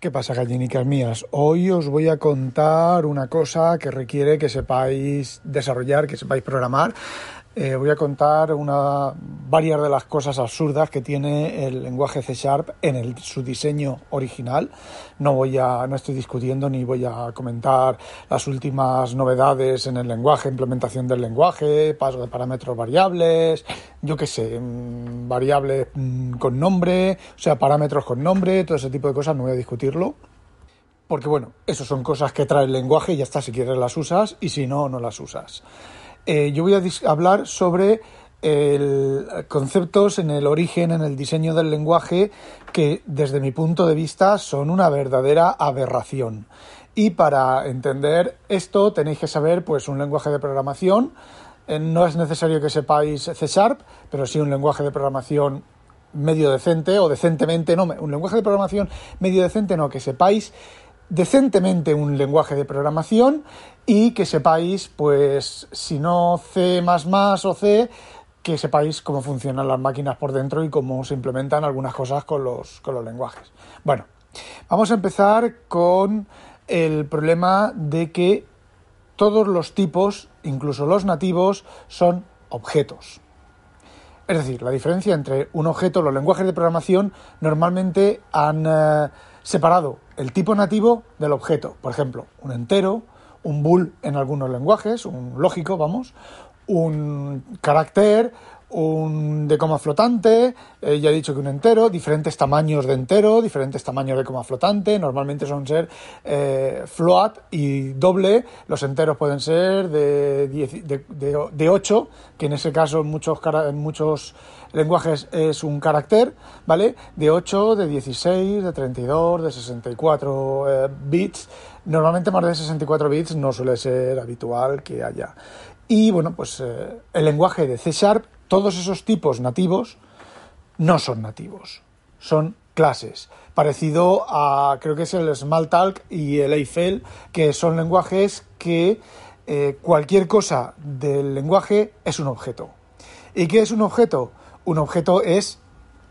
¿Qué pasa, gallinicas mías? Hoy os voy a contar una cosa que requiere que sepáis desarrollar, que sepáis programar. Eh, voy a contar una, varias de las cosas absurdas que tiene el lenguaje C Sharp en el, su diseño original. No voy a, no estoy discutiendo ni voy a comentar las últimas novedades en el lenguaje, implementación del lenguaje, paso de parámetros variables, yo qué sé, mm, variables mm, con nombre, o sea, parámetros con nombre, todo ese tipo de cosas, no voy a discutirlo. Porque bueno, eso son cosas que trae el lenguaje y ya está, si quieres las usas y si no, no las usas. Eh, yo voy a hablar sobre conceptos en el origen, en el diseño del lenguaje, que desde mi punto de vista son una verdadera aberración. Y para entender esto tenéis que saber pues un lenguaje de programación. Eh, no es necesario que sepáis C Sharp, pero sí un lenguaje de programación medio decente o decentemente, no, un lenguaje de programación medio decente, no, que sepáis decentemente un lenguaje de programación y que sepáis, pues, si no C o C, que sepáis cómo funcionan las máquinas por dentro y cómo se implementan algunas cosas con los, con los lenguajes. Bueno, vamos a empezar con el problema de que todos los tipos, incluso los nativos, son objetos. Es decir, la diferencia entre un objeto, los lenguajes de programación normalmente han eh, separado el tipo nativo del objeto. Por ejemplo, un entero, un bool en algunos lenguajes, un lógico, vamos, un carácter, un de coma flotante, eh, ya he dicho que un entero, diferentes tamaños de entero, diferentes tamaños de coma flotante, normalmente son ser eh, float y doble, los enteros pueden ser de, de, de, 8, que en ese caso en muchos, en muchos lenguajes es un carácter, ¿vale? De 8, de 16, de 32, de 64 eh, bits, normalmente más de 64 bits no suele ser habitual que haya. Y bueno, pues el lenguaje de C Sharp todos esos tipos nativos no son nativos, son clases. Parecido a, creo que es el Smalltalk y el Eiffel, que son lenguajes que eh, cualquier cosa del lenguaje es un objeto. ¿Y qué es un objeto? Un objeto es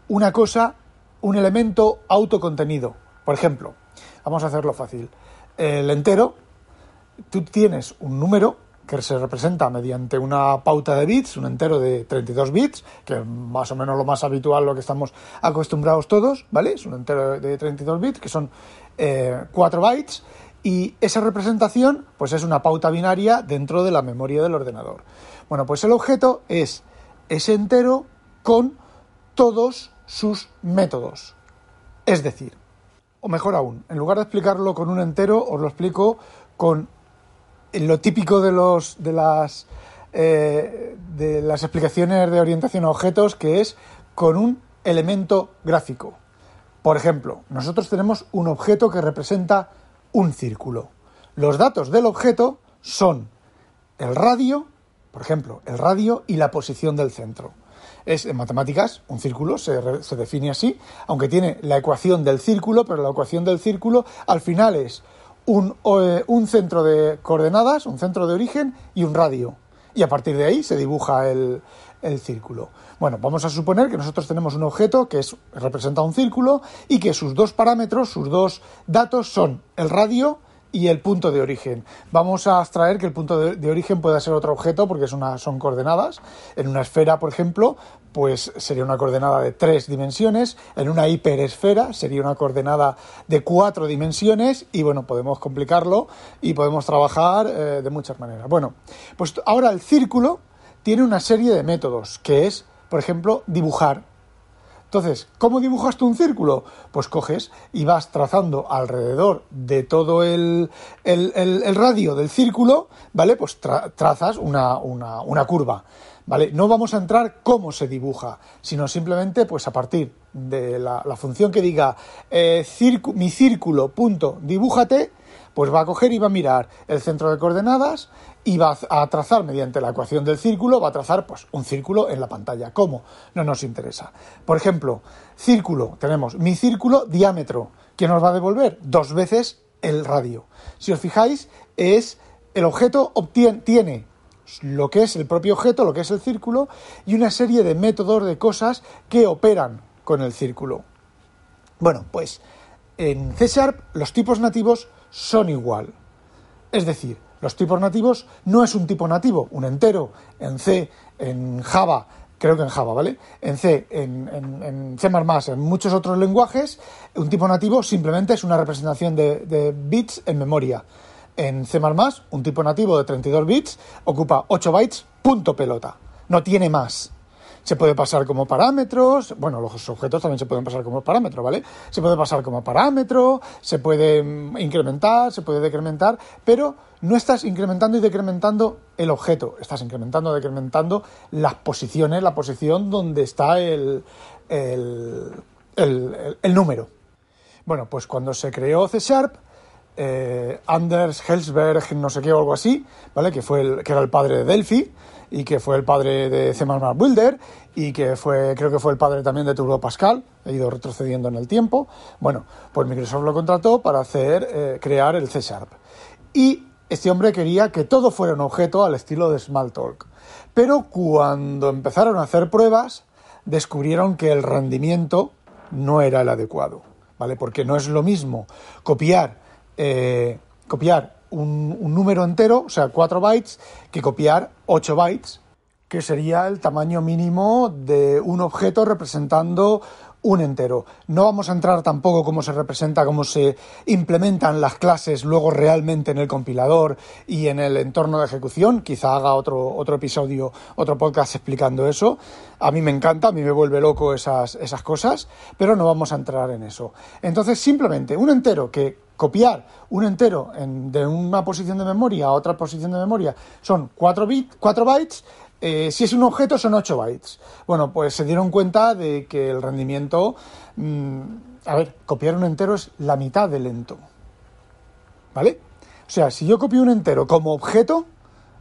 una cosa, un elemento autocontenido. Por ejemplo, vamos a hacerlo fácil. El entero, tú tienes un número que se representa mediante una pauta de bits, un entero de 32 bits, que es más o menos lo más habitual, lo que estamos acostumbrados todos, ¿vale? Es un entero de 32 bits, que son 4 eh, bytes, y esa representación, pues es una pauta binaria dentro de la memoria del ordenador. Bueno, pues el objeto es ese entero con todos sus métodos. Es decir, o mejor aún, en lugar de explicarlo con un entero, os lo explico con lo típico de los de las eh, de las explicaciones de orientación a objetos que es con un elemento gráfico. Por ejemplo, nosotros tenemos un objeto que representa un círculo. Los datos del objeto son el radio, por ejemplo, el radio y la posición del centro. Es en matemáticas, un círculo se, se define así, aunque tiene la ecuación del círculo, pero la ecuación del círculo al final es un, eh, un, centro de coordenadas, un centro de origen y un radio. Y a partir de ahí se dibuja el, el círculo. Bueno, vamos a suponer que nosotros tenemos un objeto que es, representa un círculo y que sus dos parámetros, sus dos datos son el radio y el punto de origen. Vamos a abstraer que el punto de, origen pueda ser otro objeto porque son coordenadas. En una esfera, por ejemplo, pues sería una coordenada de tres dimensiones. En una hiperesfera sería una coordenada de cuatro dimensiones y bueno, podemos complicarlo y podemos trabajar eh, de muchas maneras. Bueno, pues ahora el círculo tiene una serie de métodos que es, por ejemplo, dibujar entonces, ¿cómo dibujas tú un círculo? Pues coges y vas trazando alrededor de todo el, radio del círculo, ¿vale? Pues trazas una, curva. ¿vale? No vamos a entrar cómo se dibuja, sino simplemente pues a partir de la, función que diga eh, mi círculo punto dibújate, pues va a coger y va a mirar el centro de coordenadas y va a trazar mediante la ecuación del círculo, va a trazar pues un círculo en la pantalla. ¿Cómo? No nos interesa. Por ejemplo, círculo, tenemos mi círculo diámetro, que nos va a devolver dos veces el radio. Si os fijáis, es el objeto obtiene, tiene lo que es el propio objeto, lo que es el círculo, y una serie de métodos de cosas que operan con el círculo. Bueno, pues en C Sharp los tipos nativos son igual. Es decir, los tipos nativos no es un tipo nativo, un entero, en C, en Java, creo que en Java, ¿vale? En C, en, C++, en muchos otros lenguajes, un tipo nativo simplemente es una representación de, de bits en memoria en C++, un tipo nativo de 32 bits ocupa 8 bytes, punto pelota. No tiene más. Se puede pasar como parámetros, bueno, los objetos también se pueden pasar como parámetro, ¿vale? Se puede pasar como parámetro, se puede mm, incrementar, se puede decrementar, pero no estás incrementando y decrementando el objeto, estás incrementando, decrementando las posiciones, la posición donde está el, el, el número. Bueno, pues cuando se creó C Sharp, eh, Anders Helsberg, no sé qué o algo así, ¿vale? Que, fue el, que era el padre de Delphi y que fue el padre de C++ Builder y que fue, creo que fue el padre también de Turbo Pascal, he ido retrocediendo en el tiempo. Bueno, pues Microsoft lo contrató para hacer, eh, crear el C Sharp. Y este hombre quería que todo fuera un objeto al estilo de Smalltalk. Pero cuando empezaron a hacer pruebas, descubrieron que el rendimiento no era el adecuado, ¿vale? Porque no es lo mismo copiar eh, copiar un, un, número entero, o sea, 4 bytes, que copiar 8 bytes, que sería el tamaño mínimo de un objeto representando un entero. No vamos a entrar tampoco cómo se representa, cómo se implementan las clases luego realmente en el compilador y en el entorno de ejecución. Quizá haga otro, otro episodio, otro podcast explicando eso. A mí me encanta, a mí me vuelve loco esas, esas cosas, pero no vamos a entrar en eso. Entonces, simplemente un entero que copiar un entero de una posición de memoria a otra posición de memoria son 4, bit, 4 bytes, eh, si es un objeto son 8 bytes. Bueno, pues se dieron cuenta de que el rendimiento, mm, a ver, copiar un entero es la mitad de lento. ¿Vale? O sea, si yo copio un entero como objeto,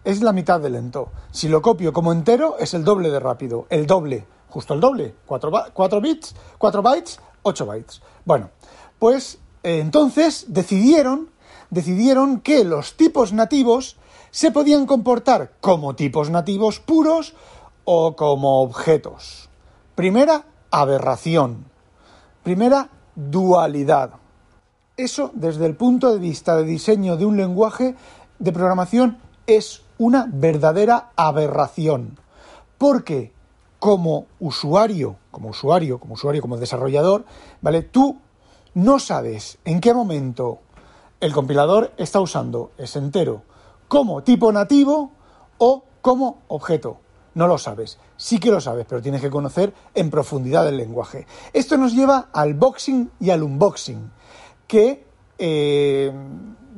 es la mitad de lento. Si lo copio como entero, es el doble de rápido. El doble, justo el doble. 4, bits, 4 bytes, 8 bytes. Bueno, pues eh, entonces decidieron, decidieron que los tipos nativos se podían comportar como tipos nativos puros o como objetos. Primera, aberración. Primera, dualidad. Eso, desde el punto de vista de diseño de un lenguaje de programación, es una verdadera aberración. Porque como usuario, como usuario, como usuario, como desarrollador, ¿vale? Tú no sabes en qué momento el compilador está usando ese entero como tipo nativo o como objeto. No lo sabes. Sí que lo sabes, pero tienes que conocer en profundidad el lenguaje. Esto nos lleva al boxing y al unboxing, que eh,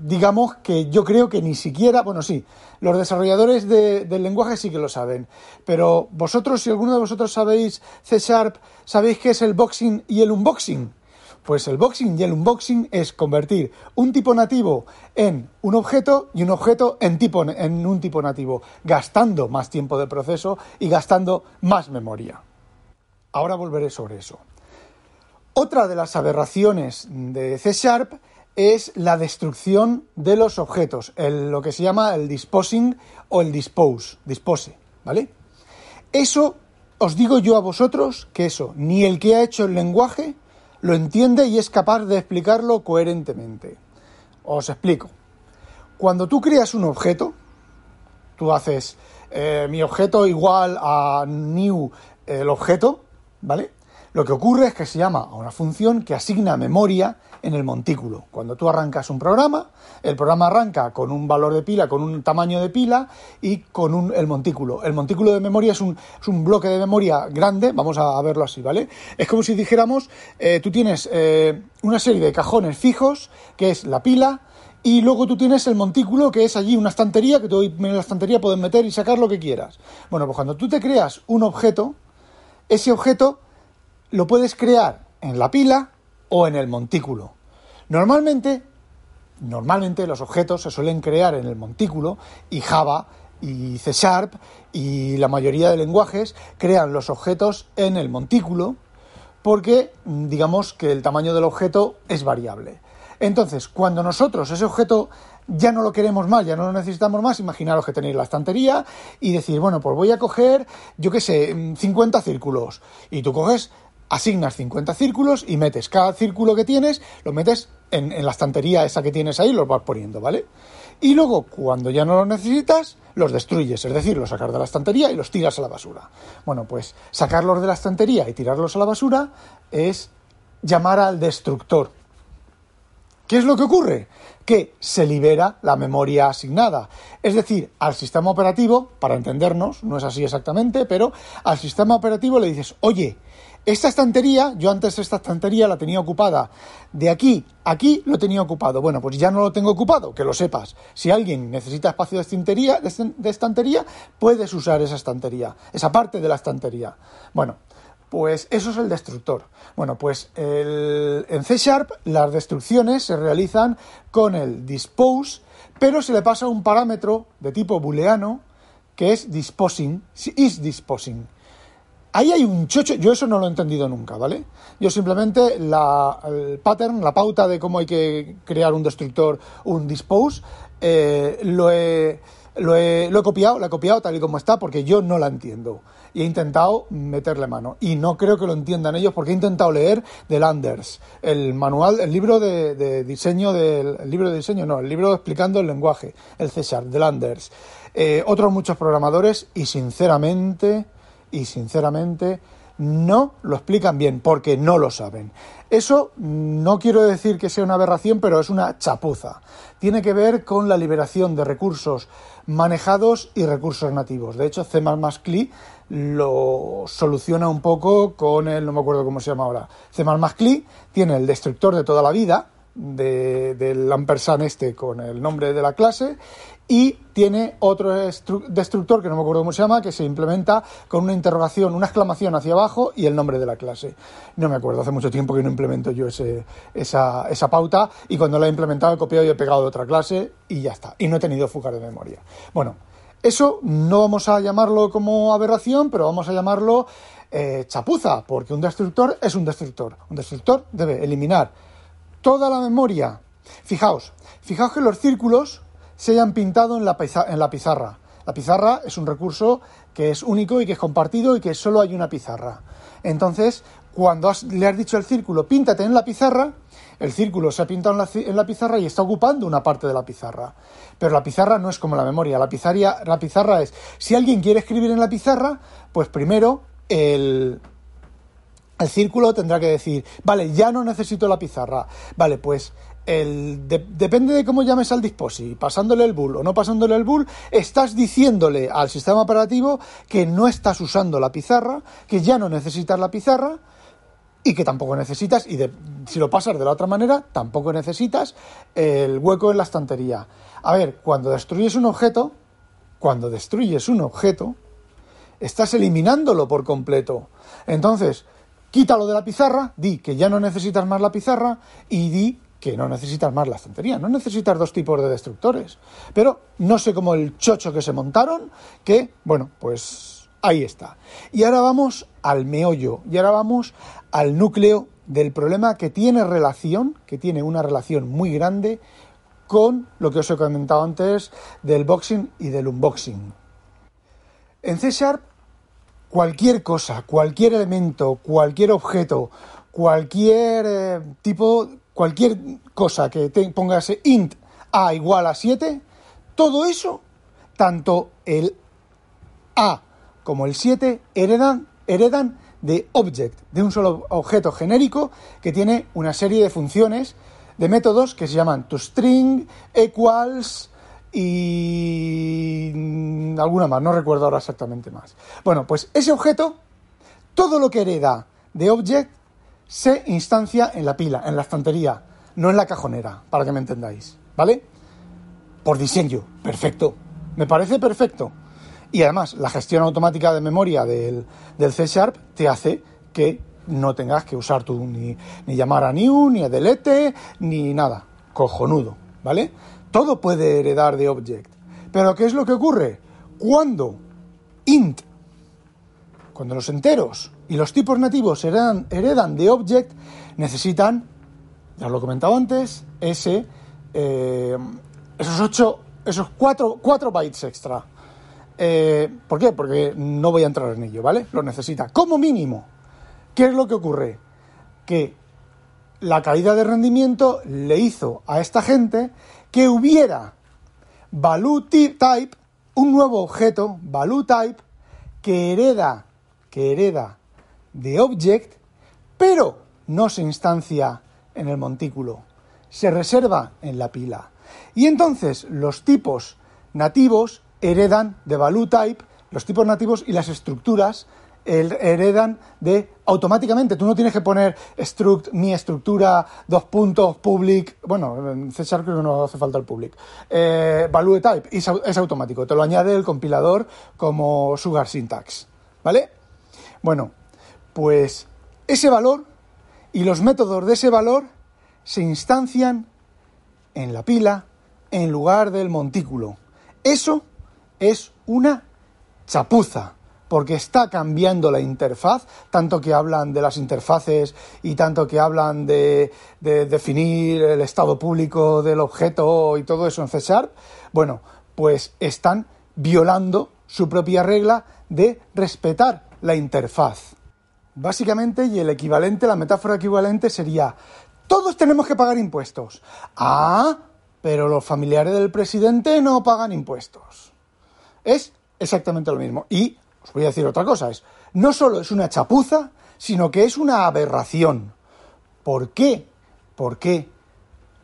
digamos que yo creo que ni siquiera, bueno, sí, los desarrolladores del lenguaje sí que lo saben, pero vosotros, si alguno de vosotros sabéis C Sharp, ¿sabéis qué es el boxing y el unboxing? Pues el boxing y el unboxing es convertir un tipo nativo en un objeto y un objeto en, tipo, en un tipo nativo, gastando más tiempo de proceso y gastando más memoria. Ahora volveré sobre eso. Otra de las aberraciones de C Sharp es la destrucción de los objetos, lo que se llama el disposing o el dispose, dispose, ¿vale? Eso os digo yo a vosotros que eso, ni el que ha hecho el lenguaje, lo entiende y es capaz de explicarlo coherentemente. Os explico. Cuando tú creas un objeto, tú haces eh, mi objeto igual a new el objeto, ¿vale? Lo que ocurre es que se llama a una función que asigna memoria en el montículo. Cuando tú arrancas un programa, el programa arranca con un valor de pila, con un tamaño de pila y con un, el montículo. El montículo de memoria es un, es un bloque de memoria grande, vamos a, verlo así, ¿vale? Es como si dijéramos, eh, tú tienes eh, una serie de cajones fijos, que es la pila, y luego tú tienes el montículo, que es allí una estantería, que tú en la estantería puedes meter y sacar lo que quieras. Bueno, pues cuando tú te creas un objeto, ese objeto lo puedes crear en la pila o en el montículo. Normalmente, normalmente los objetos se suelen crear en el montículo y Java y C Sharp y la mayoría de lenguajes crean los objetos en el montículo porque digamos que el tamaño del objeto es variable. Entonces, cuando nosotros ese objeto ya no lo queremos más, ya no lo necesitamos más, imaginaros que tenéis la estantería y decir, bueno, pues voy a coger, yo qué sé, 50 círculos. Y tú coges, asignas 50 círculos y metes cada círculo que tienes, lo metes en, en la estantería esa que tienes ahí, los vas poniendo, ¿vale? Y luego, cuando ya no los necesitas, los destruyes, es decir, los sacas de la estantería y los tiras a la basura. Bueno, pues sacarlos de la estantería y tirarlos a la basura es llamar al destructor. ¿Qué es lo que ocurre? Que se libera la memoria asignada. Es decir, al sistema operativo, para entendernos, no es así exactamente, pero al sistema operativo le dices, oye, esta estantería, yo antes esta estantería la tenía ocupada. De aquí aquí lo tenía ocupado. Bueno, pues ya no lo tengo ocupado, que lo sepas. Si alguien necesita espacio de estantería, de estantería puedes usar esa estantería, esa parte de la estantería. Bueno, pues eso es el destructor. Bueno, pues en C Sharp las destrucciones se realizan con el dispose, pero se le pasa un parámetro de tipo booleano que es disposing, is disposing. Ahí hay un chocho, yo eso no lo he entendido nunca, ¿vale? Yo simplemente la, el pattern, la pauta de cómo hay que crear un destructor, un dispose, eh, lo, he, lo, lo he copiado, la he copiado tal y como está porque yo no la entiendo y he intentado meterle mano. Y no creo que lo entiendan ellos porque he intentado leer de Landers, el manual, el libro de, diseño del el libro de diseño, no, el libro explicando el lenguaje, el César, de Landers. Eh, otros muchos programadores y sinceramente, y sinceramente, no lo explican bien porque no lo saben. Eso no quiero decir que sea una aberración, pero es una chapuza. Tiene que ver con la liberación de recursos manejados y recursos nativos. De hecho, C++ CLI lo soluciona un poco con el, no me acuerdo cómo se llama ahora, C++ CLI tiene el destructor de toda la vida, de, del ampersand este con el nombre de la clase y tiene otro destructor que no me acuerdo cómo se llama, que se implementa con una interrogación, una exclamación hacia abajo y el nombre de la clase. No me acuerdo, hace mucho tiempo que no implemento yo ese, esa, esa pauta y cuando la he implementado he copiado y he pegado de otra clase y ya está. Y no he tenido fugas de memoria. Bueno, eso no vamos a llamarlo como aberración, pero vamos a llamarlo eh, chapuza, porque un destructor es un destructor. Un destructor debe eliminar toda la memoria. Fijaos, fijaos que los círculos se hayan pintado en la, en la pizarra. La pizarra es un recurso que es único y que es compartido y que solo hay una pizarra. Entonces, cuando le has dicho al círculo, píntate en la pizarra, el círculo se ha pintado en la, en la, pizarra y está ocupando una parte de la pizarra. Pero la pizarra no es como la memoria. La, la pizarra es, si alguien quiere escribir en la pizarra, pues primero el, el círculo tendrá que decir, vale, ya no necesito la pizarra. Vale, pues el, depende de cómo llames al disposi, pasándole el bull o no pasándole el bull, estás diciéndole al sistema operativo que no estás usando la pizarra, que ya no necesitas la pizarra y que tampoco necesitas, y si lo pasas de la otra manera, tampoco necesitas el hueco en la estantería. A ver, cuando destruyes un objeto, cuando destruyes un objeto, estás eliminándolo por completo. Entonces, quítalo de la pizarra, di que ya no necesitas más la pizarra y di que no necesitas más la estantería, no necesitas dos tipos de destructores. Pero no sé cómo el chocho que se montaron, que, bueno, pues ahí está. Y ahora vamos al meollo, y ahora vamos al núcleo del problema que tiene relación, que tiene una relación muy grande con lo que os he comentado antes del boxing y del unboxing. En C Sharp, cualquier cosa, cualquier elemento, cualquier objeto, cualquier eh, tipo cualquier cosa que te pongas int a igual a 7, todo eso, tanto el a como el 7 heredan, heredan de object, de un solo objeto genérico que tiene una serie de funciones, de métodos que se llaman toString, equals y alguna más, no recuerdo ahora exactamente más. Bueno, pues ese objeto, todo lo que hereda de object se instancia en la pila, en la estantería, no en la cajonera, para que me entendáis. ¿vale? Por diseño, perfecto. Me parece perfecto. Y además, la gestión automática de memoria del, del C Sharp te hace que no tengas que usar tú ni, ni llamar a new, ni a delete, ni nada. Cojonudo, ¿vale? Todo puede heredar de object. Pero ¿qué es lo que ocurre? Cuando int, cuando los enteros y los tipos nativos heredan, heredan de object, necesitan, ya os lo he comentado antes, ese, eh, esos ocho, esos cuatro, cuatro bytes extra. Eh, ¿Por qué? Porque no voy a entrar en ello, ¿vale? Lo necesita. Como mínimo. ¿Qué es lo que ocurre? Que la caída de rendimiento le hizo a esta gente que hubiera value type, un nuevo objeto, value type, que hereda, que hereda de object, pero no se instancia en el montículo, se reserva en la pila. Y entonces los tipos nativos heredan de value type, los tipos nativos y las estructuras heredan de automáticamente. Tú no tienes que poner struct, mi estructura, dos puntos, public. Bueno, en C creo no hace falta el public. Eh, value type es, es automático. Te lo añade el compilador como sugar syntax. ¿Vale? Bueno, pues ese valor y los métodos de ese valor se instancian en la pila en lugar del montículo. Eso es una chapuza porque está cambiando la interfaz, tanto que hablan de las interfaces y tanto que hablan de, definir el estado público del objeto y todo eso en C bueno, pues están violando su propia regla de respetar la interfaz. Básicamente, y el equivalente, la metáfora equivalente sería, todos tenemos que pagar impuestos. Ah, pero los familiares del presidente no pagan impuestos. Es exactamente lo mismo. Y os voy a decir otra cosa, es, no solo es una chapuza, sino que es una aberración. ¿Por qué? ¿Por qué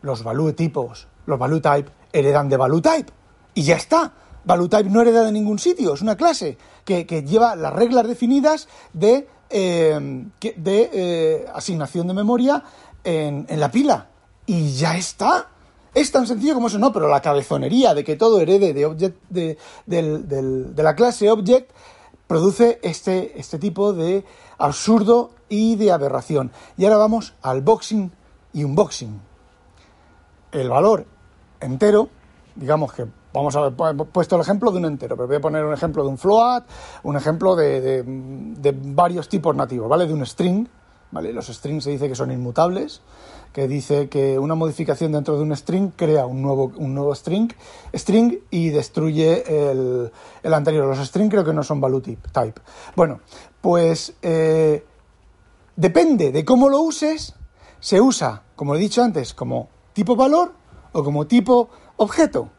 los value tipos, los value type, heredan de value type? Y ya está. Value type no hereda de ningún sitio, es una clase que, lleva las reglas definidas de, eh, de eh, asignación de memoria en, en la pila. Y ya está. Es tan sencillo como eso, no, pero la cabezonería de que todo herede de, object, de, de la clase object produce este, este tipo de absurdo y de aberración. Y ahora vamos al boxing y unboxing. El valor entero, digamos que vamos a ver, puesto el ejemplo de un entero, pero voy a poner un ejemplo de un float, un ejemplo de, de varios tipos nativos, ¿vale? De un string, Los strings se dice que son inmutables que dice que una modificación dentro de un string crea un nuevo, un nuevo string, string y destruye el, anterior. Los strings creo que no son value type. Bueno, pues eh, depende de cómo lo uses, se usa, como he dicho antes, como tipo valor o como tipo objeto.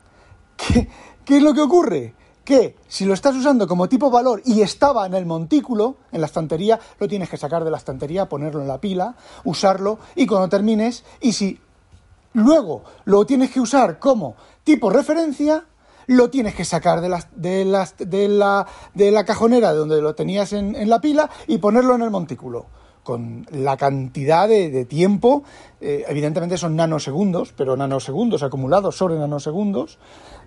¿Qué, qué es lo que ocurre? Que si lo estás usando como tipo valor y estaba en el montículo, en la estantería, lo tienes que sacar de la estantería, ponerlo en la pila, usarlo y cuando termines, y si luego lo tienes que usar como tipo referencia, lo tienes que sacar de la, de de la, de la cajonera de donde lo tenías en, la pila y ponerlo en el montículo. Con la cantidad de, tiempo, eh, evidentemente son nanosegundos, pero nanosegundos acumulados sobre nanosegundos,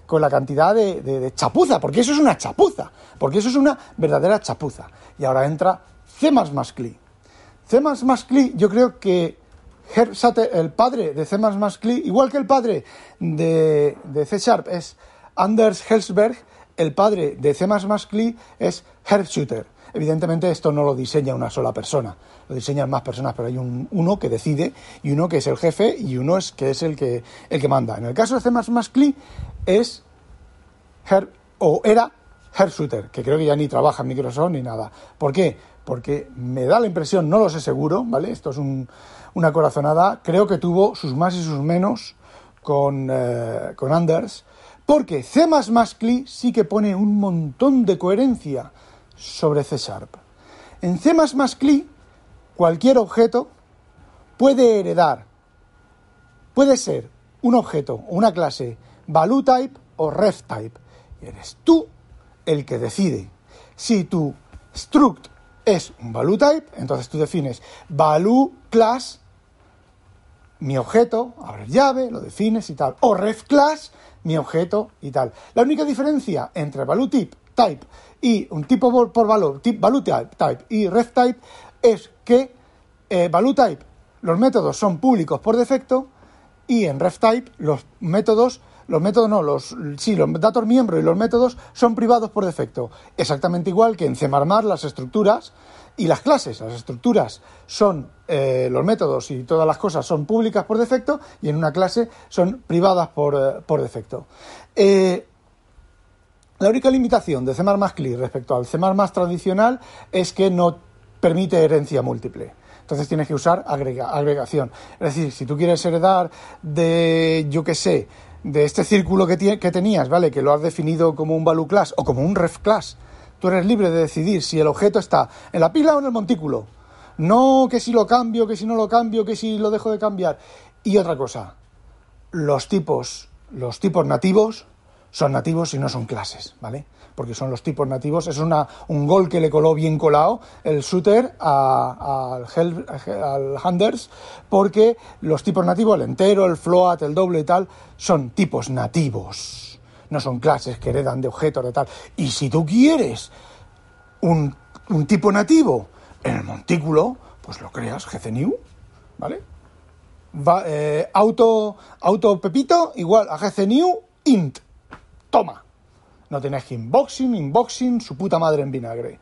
con la cantidad de, chapuza, porque eso es una chapuza, porque eso es una verdadera chapuza. Y ahora entra C++ CLI. C++ CLI, yo creo que Herb el padre de C++ CLI, igual que el padre de, de C Sharp es Anders Helsberg, el padre de C++ CLI es Herb Shooter. Evidentemente esto no lo diseña una sola persona, lo diseñan más personas, pero hay un, uno que decide y uno que es el jefe y uno es que es el que, el que manda. En el caso de C++ CLI es Herb, o era Herb Shooter, que creo que ya ni trabaja en Microsoft ni nada. ¿Por qué? Porque me da la impresión, no lo sé seguro, ¿vale? Esto es una corazonada, creo que tuvo sus más y sus menos con, eh, con Anders, porque C++ CLI sí que pone un montón de coherencia sobre C Sharp. En C++ CLI, cualquier objeto puede heredar, puede ser un objeto una clase value type o ref type. Y eres tú el que decide. Si tu struct es un value type, entonces tú defines value class mi objeto, abres llave, lo defines y tal. O ref class, mi objeto y tal. La única diferencia entre value type, type y un tipo por, valor, value type, y ref type es que eh, value type, los métodos son públicos por defecto y en ref type los métodos los métodos no, los sí, los datos miembros y los métodos son privados por defecto. Exactamente igual que en C++ las estructuras y las clases, las estructuras son eh, los métodos y todas las cosas son públicas por defecto y en una clase son privadas por, eh, defecto. Eh, la única limitación de C++ respecto al C++ tradicional es que no permite herencia múltiple. Entonces tienes que usar agregación. Es decir, si tú quieres heredar de, yo qué sé, de este círculo que, que tenías, ¿vale? Que lo has definido como un value class o como un ref class, Tú eres libre de decidir si el objeto está en la pila o en el montículo. No que si lo cambio, que si no lo cambio, que si lo dejo de cambiar. Y otra cosa, los tipos, los tipos nativos son nativos y no son clases, ¿vale? Porque son los tipos nativos. Es una, un gol que le coló bien colado el shooter al Handers, porque los tipos nativos, el entero, el float, el doble y tal, son tipos nativos no son clases que heredan de objetos de tal. Y si tú quieres un, tipo nativo en el montículo, pues lo creas GCNew, ¿vale? Va, eh, auto, auto Pepito igual a GCNew int. Toma. No tenés que inboxing, inboxing, su puta madre en vinagre.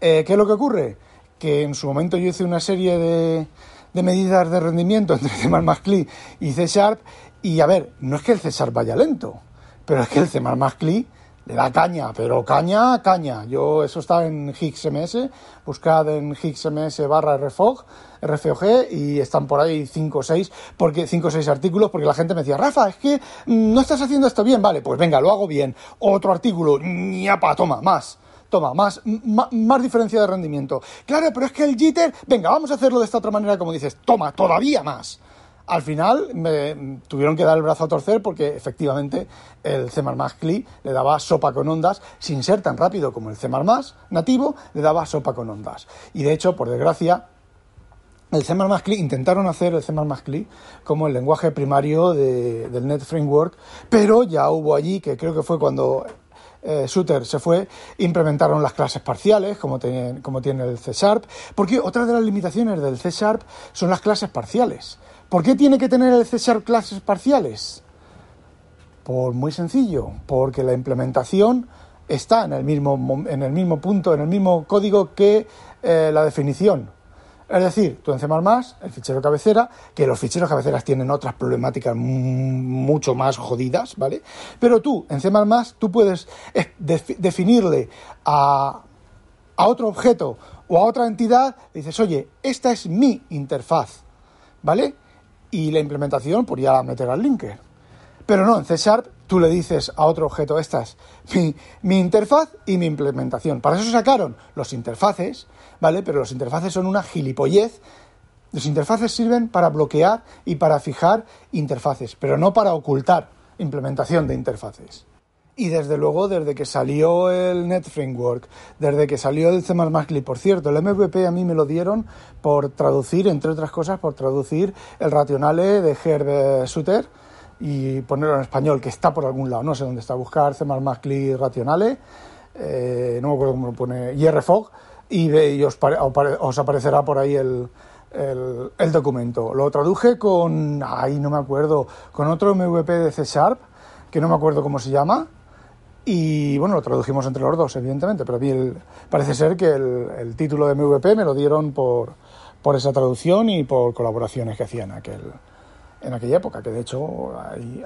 Eh, ¿Qué es lo que ocurre? Que en su momento yo hice una serie de, de medidas de rendimiento entre C++ y C Sharp y a ver, no es que el C Sharp vaya lento, pero es que el C++ CLI le da caña, pero caña, caña. Yo, eso está en HIXMS, buscad en HIXMS barra RFOG, RFOG, y están por ahí 5 o 6, porque 5 o 6 artículos, porque la gente me decía, Rafa, es que no estás haciendo esto bien, vale, pues venga, lo hago bien. Otro artículo, ñapa, toma, más. Toma, más, más, diferencia de rendimiento. Claro, pero es que el jitter, venga, vamos a hacerlo de esta otra manera, como dices, toma, todavía más. Al final me tuvieron que dar el brazo a torcer porque efectivamente el C++ CLI le daba sopa con ondas sin ser tan rápido como el C++ nativo, le daba sopa con ondas. Y de hecho, por desgracia, el C++ intentaron hacer el C++ CLI como el lenguaje primario del Net Framework, pero ya hubo allí, que creo que fue cuando eh, Shooter se fue, implementaron las clases parciales, como, como tiene el C Sharp, porque otra de las limitaciones del C Sharp son las clases parciales. ¿Por qué tiene que tener el C clases parciales? Por muy sencillo, porque la implementación está en el mismo, en el mismo punto, en el mismo código que eh, la definición. Es decir, tú en C++, el fichero cabecera, que los ficheros cabeceras tienen otras problemáticas mucho más jodidas, ¿vale? Pero tú, en C++, tú puedes definirle a, a otro objeto o a otra entidad, dices, oye, esta es mi interfaz, ¿vale? Y la implementación pues ya meter al linker. Pero no, en C Sharp tú le dices a otro objeto, esta es mi, interfaz y mi implementación. Para eso sacaron los interfaces, ¿vale? Pero los interfaces son una gilipollez. Los interfaces sirven para bloquear y para fijar interfaces, pero no para ocultar implementación de interfaces. Y desde luego, desde que salió el Net Framework, desde que salió el C++ CLI, por cierto, el MVP a mí me lo dieron por traducir, entre otras cosas, por traducir el rationale de Herb Suter y ponerlo en español, que está por algún lado, no sé dónde está, buscar C++ CLI rationale, eh, no me acuerdo cómo lo pone, y RFOG, y, os, os, aparecerá por ahí el, el, el, documento. Lo traduje con, ay, no me acuerdo, con otro MVP de C Sharp, que no me acuerdo cómo se llama, y bueno, lo tradujimos entre los dos, evidentemente, pero a mí parece ser que el, título de MVP me lo dieron por, por esa traducción y por colaboraciones que hacían aquel, en aquella época, que de hecho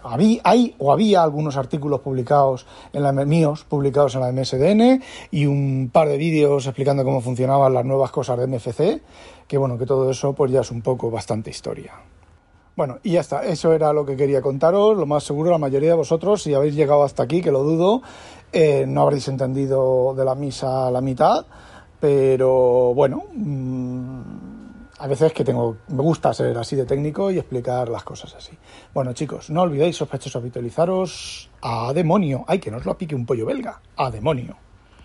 hay, hay o había algunos artículos publicados en la míos publicados en la MSDN y un par de vídeos explicando cómo funcionaban las nuevas cosas de MFC, que bueno, que todo eso pues ya es un poco bastante historia. Bueno, y ya está, eso era lo que quería contaros. Lo más seguro, la mayoría de vosotros, si habéis llegado hasta aquí, que lo dudo, eh, no habréis entendido de la misa la mitad, pero bueno, mm, a veces que tengo, me gusta ser así de técnico y explicar las cosas así. Bueno, chicos, no olvidéis, sospechosos, habitualizaros a demonio. Ay, que no os lo pique un pollo belga, a demonio.